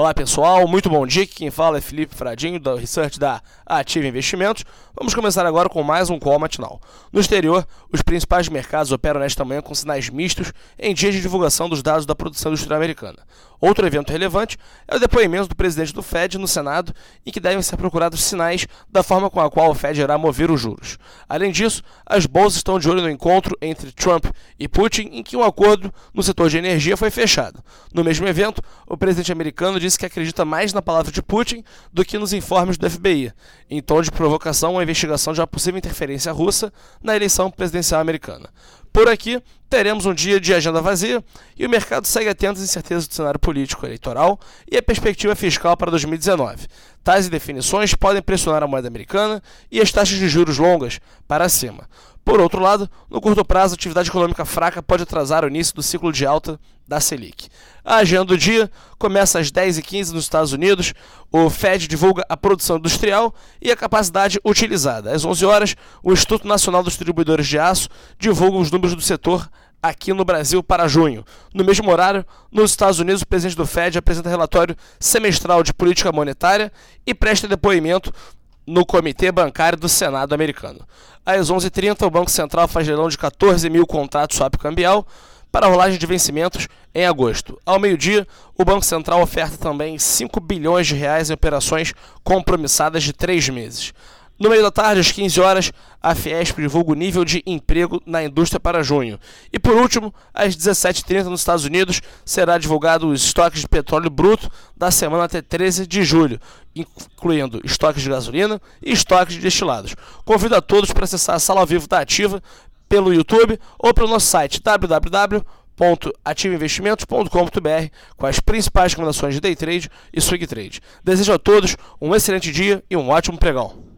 Olá pessoal, muito bom dia. Quem fala é Felipe Fradinho, da Research da Ativa Investimentos. Vamos começar agora com mais um call matinal. No exterior, os principais mercados operam nesta manhã com sinais mistos em dias de divulgação dos dados da produção industrial americana. Outro evento relevante é o depoimento do presidente do Fed no Senado, em que devem ser procurados sinais da forma com a qual o Fed irá mover os juros. Além disso, as bolsas estão de olho no encontro entre Trump e Putin, em que um acordo no setor de energia foi fechado. No mesmo evento, o presidente americano disse que acredita mais na palavra de Putin do que nos informes do FBI, em tom de provocação à investigação de uma possível interferência russa na eleição presidencial americana. Por aqui, teremos um dia de agenda vazia e o mercado segue atento às incertezas do cenário político eleitoral e a perspectiva fiscal para 2019. Tais definições podem pressionar a moeda americana e as taxas de juros longas para cima. Por outro lado, no curto prazo, a atividade econômica fraca pode atrasar o início do ciclo de alta da Selic. A agenda do dia começa às 10h15 nos Estados Unidos. O Fed divulga a produção industrial e a capacidade utilizada. Às 11 horas, o Instituto Nacional dos Distribuidores de Aço divulga os números do setor aqui no Brasil para junho. No mesmo horário, nos Estados Unidos, o presidente do Fed apresenta relatório semestral de política monetária e presta depoimento no Comitê Bancário do Senado americano. Às 11h30, o Banco Central faz leilão de 14 mil contratos swap cambial para a rolagem de vencimentos em agosto. Ao meio-dia, o Banco Central oferta também 5 bilhões de reais em operações compromissadas de três meses. No meio da tarde, às 15 horas, a Fiesp divulga o nível de emprego na indústria para junho. E por último, às 17h30 nos Estados Unidos, será divulgado os estoques de petróleo bruto da semana até 13 de julho, incluindo estoques de gasolina e estoques de destilados. Convido a todos para acessar a sala ao vivo da Ativa pelo YouTube ou pelo nosso site www.ativainvestimentos.com.br com as principais recomendações de day trade e swing trade. Desejo a todos um excelente dia e um ótimo pregão.